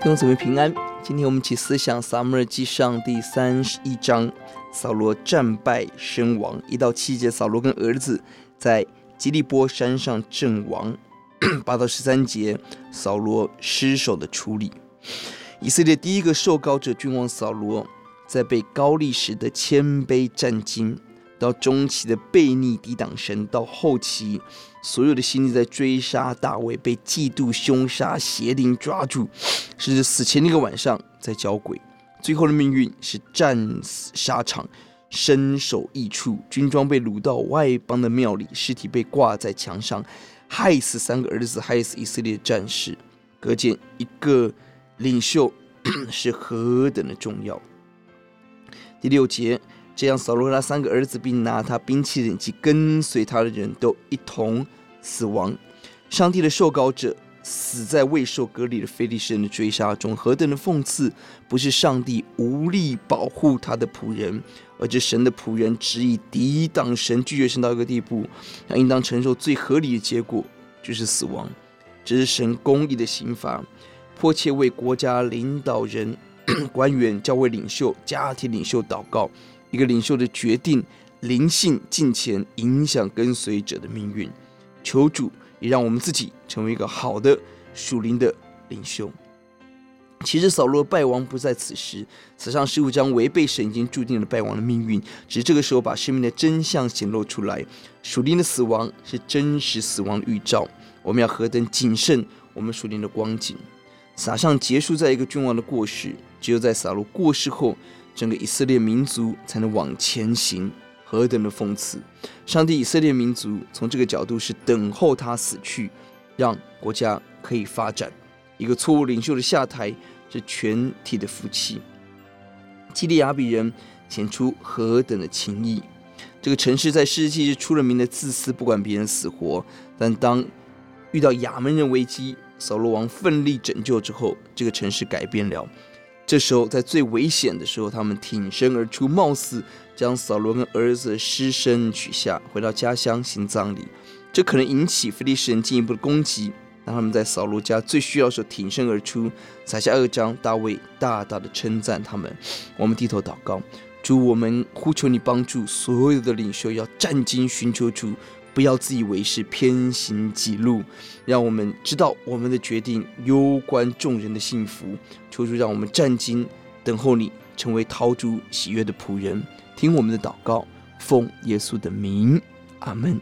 弟兄姊妹平安。今天我们一起思想撒母耳记上第三十一章，扫罗战败身亡。一到七节，扫罗跟儿子在吉利波山上阵亡。八到十三节，扫罗失手的处理。以色列第一个受膏者君王扫罗，在被膏立时的谦卑战惊，到中期的悖逆抵挡神，到后期。所有的心力在追杀大卫，被嫉妒、凶杀、邪灵抓住，甚至死前那个晚上在交鬼。最后的命运是战死沙场，身首异处，军装被掳到外邦的庙里，尸体被挂在墙上，害死三个儿子，害死以色列战士。可见一个领袖是何等的重要。第六节。这样，扫罗和他三个儿子，并拿他兵器的人及跟随他的人都一同死亡。上帝的受膏者死在未受割礼的非利士人的追杀中，何等的讽刺！不是上帝无力保护他的仆人，而是神的仆人执意抵挡神，拒绝神到一个地步，他应当承受最合理的结果，就是死亡。这是神公义的刑罚。迫切为国家领导人、官员、教会领袖、家庭领袖祷告。一个领袖的决定，灵性进前，影响跟随者的命运。求主也让我们自己成为一个好的属灵的领袖。其实扫罗败亡不在此时，此上十五章违背神经注定了败亡的命运，只是这个时候把生命的真相显露出来。属灵的死亡是真实死亡的预兆，我们要何等谨慎我们属灵的光景。撒上结束在一个君王的过世，只有在扫罗过世后。整个以色列民族才能往前行，何等的讽刺！上帝以色列民族从这个角度是等候他死去，让国家可以发展。一个错误领袖的下台是全体的福气。基利亚比人显出何等的情谊！这个城市在士师记是出了名的自私，不管别人死活。但当遇到亚扪人危机，扫罗王奋力拯救之后，这个城市改变了。这时候，在最危险的时候，他们挺身而出，冒死将扫罗跟儿子的尸身取下，回到家乡行葬礼。这可能引起非利士人进一步的攻击。当他们在扫罗家最需要的时候挺身而出，撒下恶章，大卫大大的称赞他们。我们低头祷告，主，我们呼求你帮助所有的领袖，要战兢寻求主。不要自以为是，偏行己路，让我们知道我们的决定攸关众人的幸福。求主让我们站兢等候你，成为掏出喜悦的仆人。听我们的祷告，奉耶稣的名，阿门。